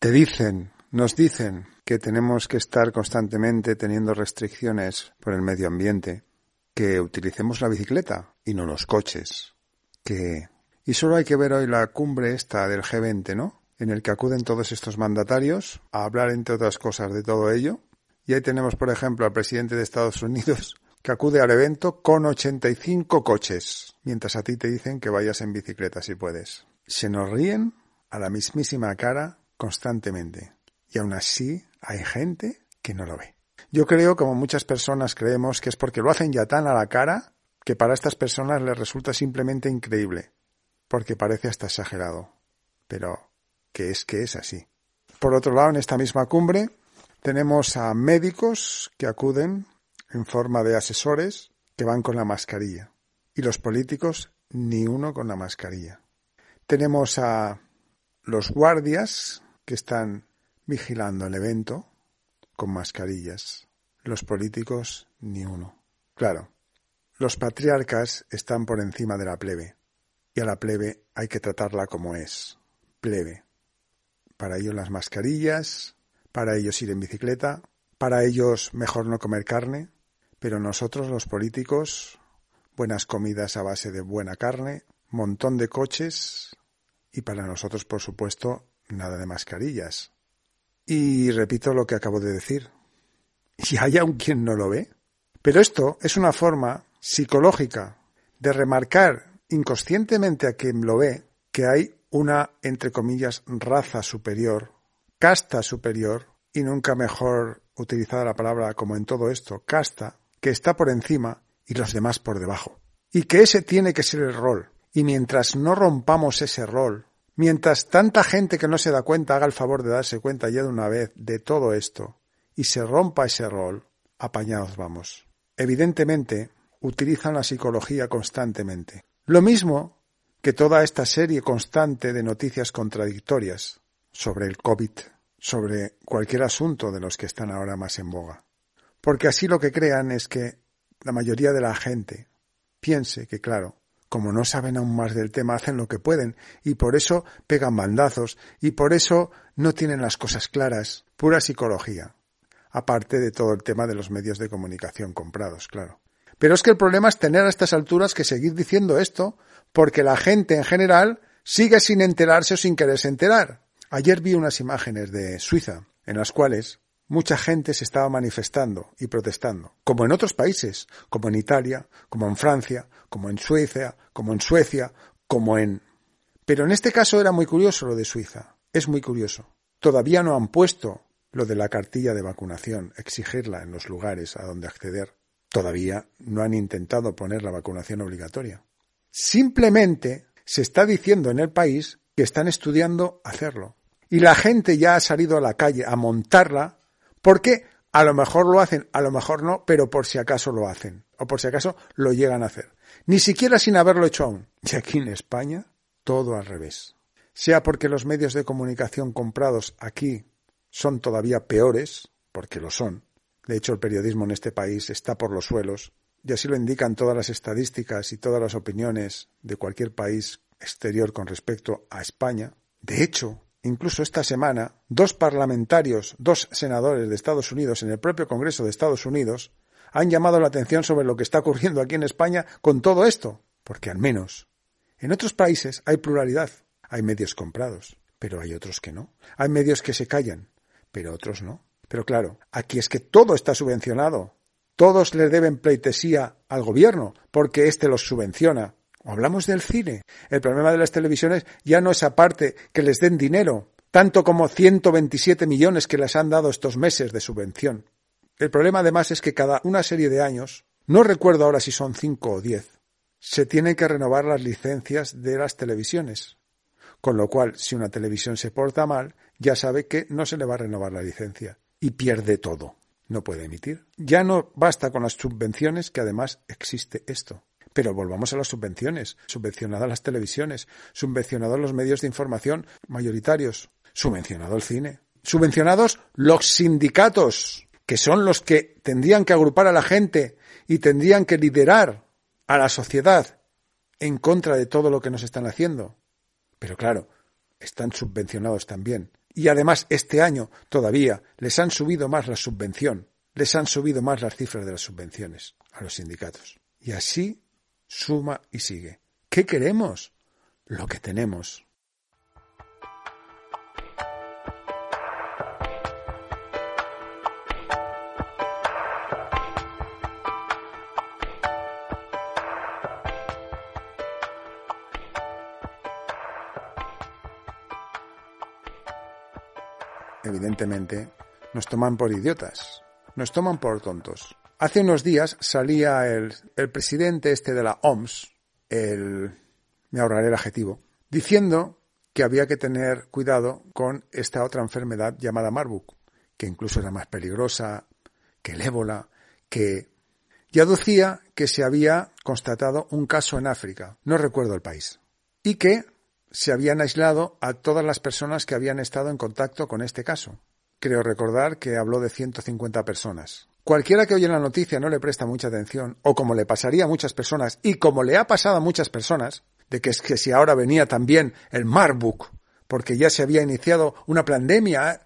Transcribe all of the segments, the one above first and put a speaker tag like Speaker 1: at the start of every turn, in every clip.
Speaker 1: Te dicen, nos dicen que tenemos que estar constantemente teniendo restricciones por el medio ambiente, que utilicemos la bicicleta y no los coches, que... Y solo hay que ver hoy la cumbre esta del G20, ¿no? En el que acuden todos estos mandatarios a hablar, entre otras cosas, de todo ello. Y ahí tenemos, por ejemplo, al presidente de Estados Unidos que acude al evento con 85 coches, mientras a ti te dicen que vayas en bicicleta si puedes. Se nos ríen a la mismísima cara constantemente. Y aún así hay gente que no lo ve. Yo creo, como muchas personas creemos, que es porque lo hacen ya tan a la cara que para estas personas les resulta simplemente increíble, porque parece hasta exagerado. Pero que es que es así. Por otro lado, en esta misma cumbre tenemos a médicos que acuden en forma de asesores que van con la mascarilla. Y los políticos, ni uno con la mascarilla. Tenemos a los guardias que están vigilando el evento con mascarillas. Los políticos, ni uno. Claro, los patriarcas están por encima de la plebe, y a la plebe hay que tratarla como es, plebe. Para ellos las mascarillas, para ellos ir en bicicleta, para ellos mejor no comer carne, pero nosotros los políticos, buenas comidas a base de buena carne, montón de coches y para nosotros, por supuesto, nada de mascarillas. Y repito lo que acabo de decir. ¿Y hay aún quien no lo ve? Pero esto es una forma psicológica de remarcar inconscientemente a quien lo ve que hay una, entre comillas, raza superior, casta superior, y nunca mejor utilizada la palabra como en todo esto, casta, que está por encima y los demás por debajo. Y que ese tiene que ser el rol. Y mientras no rompamos ese rol, Mientras tanta gente que no se da cuenta haga el favor de darse cuenta ya de una vez de todo esto y se rompa ese rol, apañados vamos. Evidentemente, utilizan la psicología constantemente. Lo mismo que toda esta serie constante de noticias contradictorias sobre el COVID, sobre cualquier asunto de los que están ahora más en boga. Porque así lo que crean es que la mayoría de la gente piense que, claro, como no saben aún más del tema, hacen lo que pueden y por eso pegan bandazos y por eso no tienen las cosas claras. Pura psicología. Aparte de todo el tema de los medios de comunicación comprados, claro. Pero es que el problema es tener a estas alturas que seguir diciendo esto porque la gente en general sigue sin enterarse o sin quererse enterar. Ayer vi unas imágenes de Suiza en las cuales mucha gente se estaba manifestando y protestando, como en otros países, como en Italia, como en Francia, como en Suecia, como en Suecia, como en... Pero en este caso era muy curioso lo de Suiza. Es muy curioso. Todavía no han puesto lo de la cartilla de vacunación, exigirla en los lugares a donde acceder. Todavía no han intentado poner la vacunación obligatoria. Simplemente se está diciendo en el país que están estudiando hacerlo. Y la gente ya ha salido a la calle a montarla porque a lo mejor lo hacen, a lo mejor no, pero por si acaso lo hacen, o por si acaso lo llegan a hacer. Ni siquiera sin haberlo hecho aún. Y aquí en España, todo al revés. Sea porque los medios de comunicación comprados aquí son todavía peores, porque lo son. De hecho, el periodismo en este país está por los suelos, y así lo indican todas las estadísticas y todas las opiniones de cualquier país exterior con respecto a España. De hecho, Incluso esta semana, dos parlamentarios, dos senadores de Estados Unidos en el propio Congreso de Estados Unidos han llamado la atención sobre lo que está ocurriendo aquí en España con todo esto, porque al menos en otros países hay pluralidad, hay medios comprados, pero hay otros que no. Hay medios que se callan, pero otros no. Pero claro, aquí es que todo está subvencionado. Todos le deben pleitesía al gobierno, porque éste los subvenciona, hablamos del cine. El problema de las televisiones ya no es aparte que les den dinero, tanto como 127 millones que les han dado estos meses de subvención. El problema además es que cada una serie de años, no recuerdo ahora si son cinco o diez, se tienen que renovar las licencias de las televisiones. Con lo cual, si una televisión se porta mal, ya sabe que no se le va a renovar la licencia y pierde todo. No puede emitir. Ya no basta con las subvenciones, que además existe esto. Pero volvamos a las subvenciones. Subvencionadas las televisiones, subvencionados los medios de información mayoritarios, subvencionado el cine, subvencionados los sindicatos, que son los que tendrían que agrupar a la gente y tendrían que liderar a la sociedad en contra de todo lo que nos están haciendo. Pero claro, están subvencionados también. Y además este año todavía les han subido más la subvención, les han subido más las cifras de las subvenciones a los sindicatos. Y así suma y sigue. ¿Qué queremos? Lo que tenemos. Evidentemente, nos toman por idiotas, nos toman por tontos. Hace unos días salía el, presidente este de la OMS, el, me ahorraré el adjetivo, diciendo que había que tener cuidado con esta otra enfermedad llamada Marburg, que incluso era más peligrosa que el ébola, que ya decía que se había constatado un caso en África, no recuerdo el país, y que se habían aislado a todas las personas que habían estado en contacto con este caso. Creo recordar que habló de 150 personas. Cualquiera que oye la noticia no le presta mucha atención, o como le pasaría a muchas personas, y como le ha pasado a muchas personas, de que es que si ahora venía también el Marburg, porque ya se había iniciado una pandemia,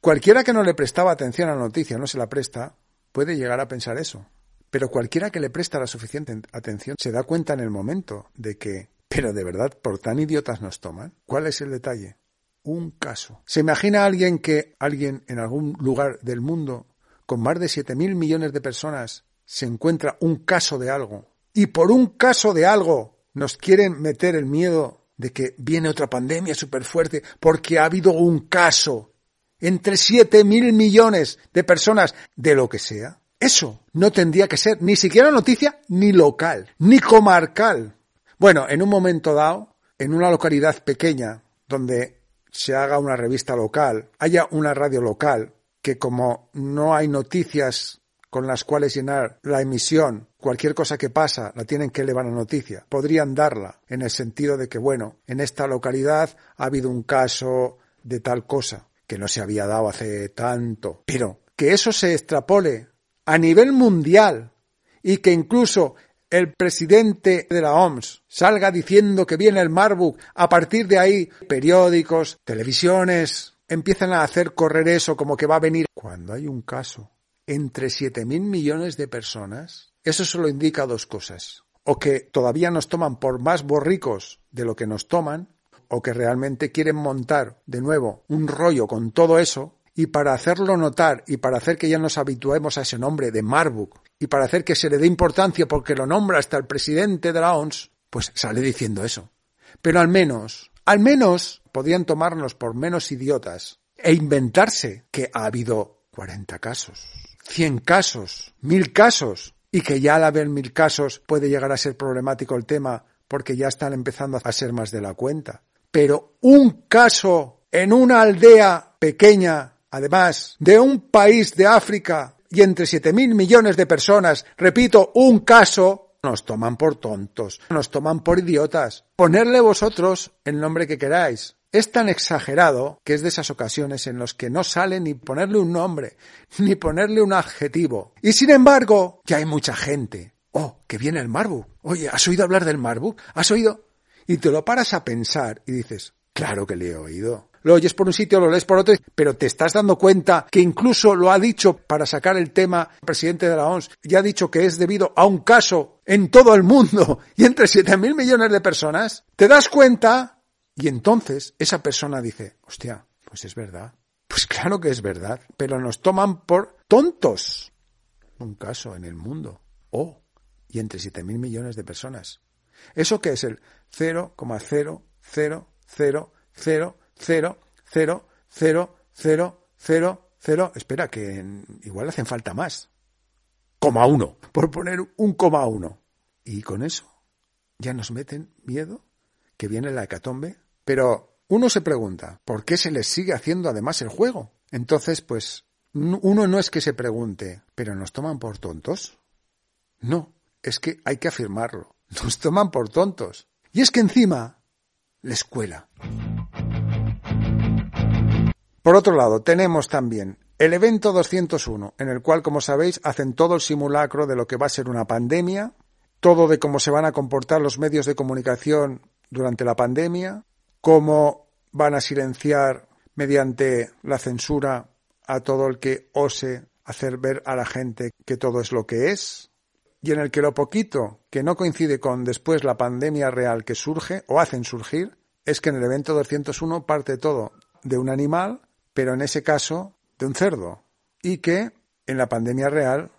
Speaker 1: cualquiera que no le prestaba atención a la noticia, no se la presta, puede llegar a pensar eso. Pero cualquiera que le presta la suficiente atención se da cuenta en el momento de que, pero de verdad, por tan idiotas nos toman. ¿Cuál es el detalle? Un caso. ¿Se imagina alguien que alguien en algún lugar del mundo con más de 7.000 millones de personas, se encuentra un caso de algo. Y por un caso de algo nos quieren meter el miedo de que viene otra pandemia súper fuerte porque ha habido un caso entre 7.000 millones de personas de lo que sea. Eso no tendría que ser ni siquiera noticia ni local, ni comarcal. Bueno, en un momento dado, en una localidad pequeña donde se haga una revista local, haya una radio local, que como no hay noticias con las cuales llenar la emisión, cualquier cosa que pasa la tienen que elevar a noticia. Podrían darla en el sentido de que, bueno, en esta localidad ha habido un caso de tal cosa que no se había dado hace tanto. Pero que eso se extrapole a nivel mundial y que incluso el presidente de la OMS salga diciendo que viene el Marburg, a partir de ahí periódicos, televisiones, empiezan a hacer correr eso como que va a venir. Cuando hay un caso entre siete mil millones de personas, eso solo indica dos cosas. O que todavía nos toman por más borricos de lo que nos toman, o que realmente quieren montar de nuevo un rollo con todo eso, y para hacerlo notar y para hacer que ya nos habituemos a ese nombre de Marbuk, y para hacer que se le dé importancia porque lo nombra hasta el presidente de la ONS, pues sale diciendo eso. Pero al menos, al menos podían tomarnos por menos idiotas e inventarse que ha habido 40 casos, 100 casos, 1000 casos, y que ya al haber mil casos puede llegar a ser problemático el tema porque ya están empezando a ser más de la cuenta. Pero un caso en una aldea pequeña, además de un país de África y entre siete mil millones de personas, repito, un caso, nos toman por tontos, nos toman por idiotas. Ponerle vosotros el nombre que queráis es tan exagerado que es de esas ocasiones en las que no sale ni ponerle un nombre, ni ponerle un adjetivo. Y sin embargo, ya hay mucha gente. Oh, que viene el Marbu. Oye, ¿has oído hablar del Marbu? ¿Has oído? Y te lo paras a pensar y dices, claro que le he oído. Lo oyes por un sitio, lo lees por otro, pero te estás dando cuenta que incluso lo ha dicho para sacar el tema el presidente de la OMS, ya ha dicho que es debido a un caso en todo el mundo y entre siete mil millones de personas. ¿Te das cuenta y entonces esa persona dice, hostia, pues es verdad. Pues claro que es verdad, pero nos toman por tontos. Un caso en el mundo. Oh, y entre siete mil millones de personas. ¿Eso qué es el 0,00000000000? Espera, que igual hacen falta más. Coma uno, por poner un coma uno. Y con eso ya nos meten miedo que viene la hecatombe pero uno se pregunta, ¿por qué se les sigue haciendo además el juego? Entonces, pues, uno no es que se pregunte, ¿pero nos toman por tontos? No, es que hay que afirmarlo. Nos toman por tontos. Y es que encima, la escuela. Por otro lado, tenemos también el evento 201, en el cual, como sabéis, hacen todo el simulacro de lo que va a ser una pandemia, todo de cómo se van a comportar los medios de comunicación durante la pandemia, cómo van a silenciar mediante la censura a todo el que ose hacer ver a la gente que todo es lo que es, y en el que lo poquito que no coincide con después la pandemia real que surge o hacen surgir, es que en el evento 201 parte todo de un animal, pero en ese caso de un cerdo, y que en la pandemia real,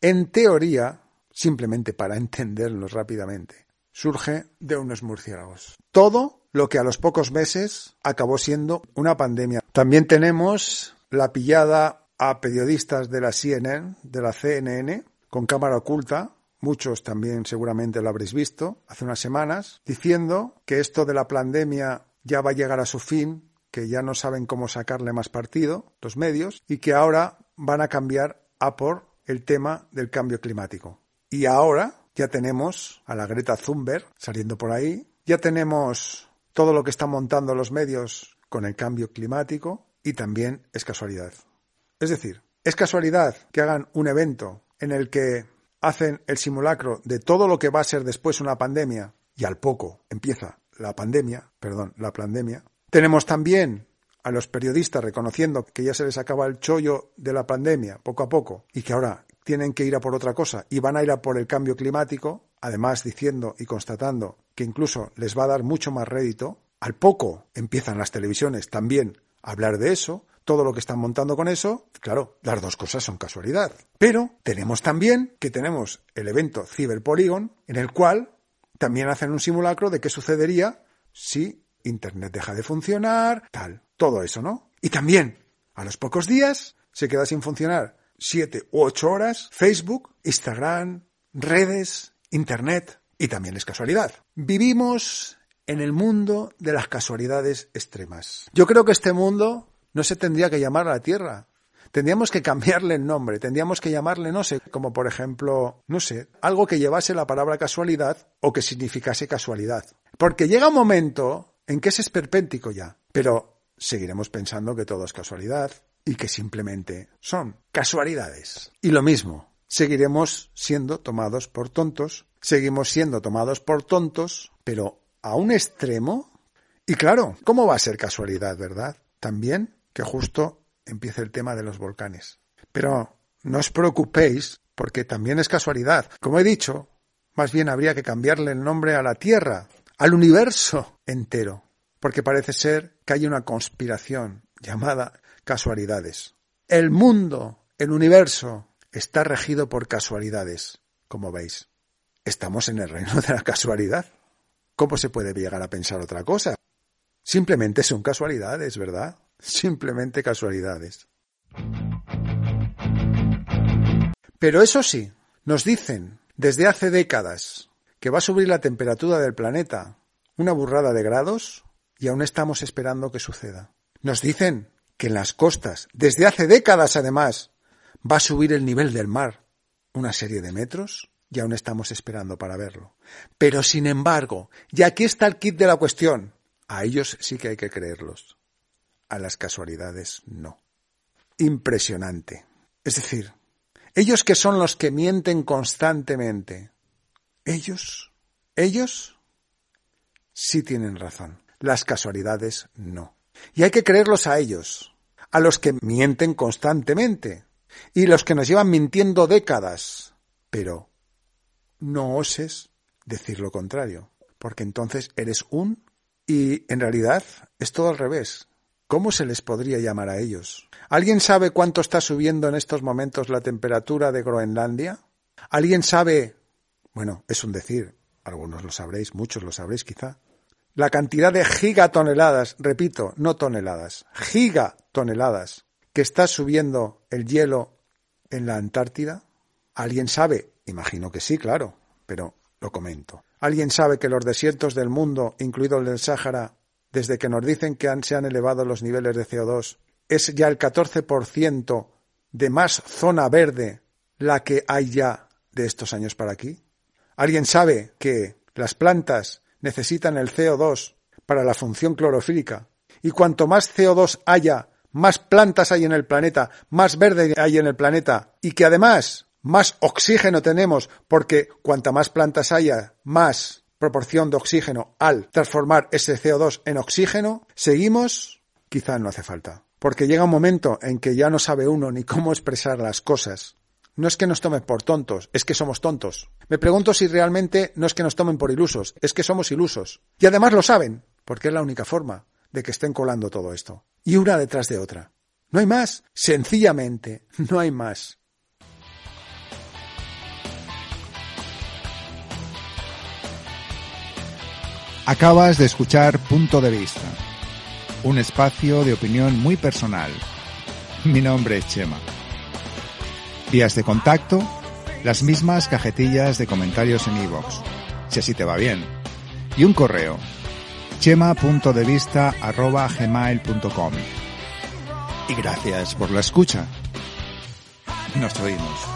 Speaker 1: en teoría, simplemente para entenderlo rápidamente, surge de unos murciélagos. Todo lo que a los pocos meses acabó siendo una pandemia. También tenemos la pillada a periodistas de la CNN, de la CNN, con cámara oculta, muchos también seguramente lo habréis visto, hace unas semanas, diciendo que esto de la pandemia ya va a llegar a su fin, que ya no saben cómo sacarle más partido, los medios, y que ahora van a cambiar a por el tema del cambio climático. Y ahora ya tenemos a la Greta Thunberg saliendo por ahí, ya tenemos todo lo que están montando los medios con el cambio climático y también es casualidad. Es decir, es casualidad que hagan un evento en el que hacen el simulacro de todo lo que va a ser después una pandemia y al poco empieza la pandemia, perdón, la pandemia. Tenemos también a los periodistas reconociendo que ya se les acaba el chollo de la pandemia poco a poco y que ahora tienen que ir a por otra cosa y van a ir a por el cambio climático, además diciendo y constatando que incluso les va a dar mucho más rédito, al poco empiezan las televisiones también a hablar de eso, todo lo que están montando con eso, claro, las dos cosas son casualidad. Pero tenemos también que tenemos el evento Cyberpolygon, en el cual también hacen un simulacro de qué sucedería si Internet deja de funcionar, tal, todo eso, ¿no? Y también, a los pocos días, se queda sin funcionar siete u ocho horas Facebook, Instagram, redes, Internet, y también es casualidad. Vivimos en el mundo de las casualidades extremas. Yo creo que este mundo no se tendría que llamar la Tierra. Tendríamos que cambiarle el nombre, tendríamos que llamarle, no sé, como por ejemplo, no sé, algo que llevase la palabra casualidad o que significase casualidad. Porque llega un momento en que es esperpéntico ya, pero seguiremos pensando que todo es casualidad y que simplemente son casualidades. Y lo mismo, seguiremos siendo tomados por tontos seguimos siendo tomados por tontos, pero a un extremo. Y claro, ¿cómo va a ser casualidad, verdad? También que justo empiece el tema de los volcanes. Pero no os preocupéis, porque también es casualidad. Como he dicho, más bien habría que cambiarle el nombre a la Tierra, al universo entero, porque parece ser que hay una conspiración llamada casualidades. El mundo, el universo, está regido por casualidades, como veis. Estamos en el reino de la casualidad. ¿Cómo se puede llegar a pensar otra cosa? Simplemente son casualidades, ¿verdad? Simplemente casualidades. Pero eso sí, nos dicen desde hace décadas que va a subir la temperatura del planeta una burrada de grados y aún estamos esperando que suceda. Nos dicen que en las costas, desde hace décadas además, va a subir el nivel del mar una serie de metros y aún estamos esperando para verlo. Pero sin embargo, y aquí está el kit de la cuestión, a ellos sí que hay que creerlos. A las casualidades no. Impresionante. Es decir, ellos que son los que mienten constantemente, ellos, ellos sí tienen razón. Las casualidades no. Y hay que creerlos a ellos, a los que mienten constantemente y los que nos llevan mintiendo décadas. Pero no oses decir lo contrario, porque entonces eres un y en realidad es todo al revés. ¿Cómo se les podría llamar a ellos? ¿Alguien sabe cuánto está subiendo en estos momentos la temperatura de Groenlandia? ¿Alguien sabe, bueno, es un decir, algunos lo sabréis, muchos lo sabréis quizá, la cantidad de gigatoneladas, repito, no toneladas, gigatoneladas que está subiendo el hielo en la Antártida? ¿Alguien sabe Imagino que sí, claro, pero lo comento. ¿Alguien sabe que los desiertos del mundo, incluido el del Sáhara, desde que nos dicen que se han elevado los niveles de CO2, es ya el 14% de más zona verde la que hay ya de estos años para aquí? ¿Alguien sabe que las plantas necesitan el CO2 para la función clorofílica? Y cuanto más CO2 haya, más plantas hay en el planeta, más verde hay en el planeta, y que además más oxígeno tenemos, porque cuanta más plantas haya, más proporción de oxígeno al transformar ese CO2 en oxígeno, seguimos, quizá no hace falta. Porque llega un momento en que ya no sabe uno ni cómo expresar las cosas. No es que nos tomen por tontos, es que somos tontos. Me pregunto si realmente no es que nos tomen por ilusos, es que somos ilusos. Y además lo saben, porque es la única forma de que estén colando todo esto. Y una detrás de otra. No hay más. Sencillamente, no hay más.
Speaker 2: Acabas de escuchar Punto de Vista, un espacio de opinión muy personal. Mi nombre es Chema. Vías de contacto, las mismas cajetillas de comentarios en iVoox, si así te va bien. Y un correo, chema.devista.gmail.com. Y gracias por la escucha. Nos oímos.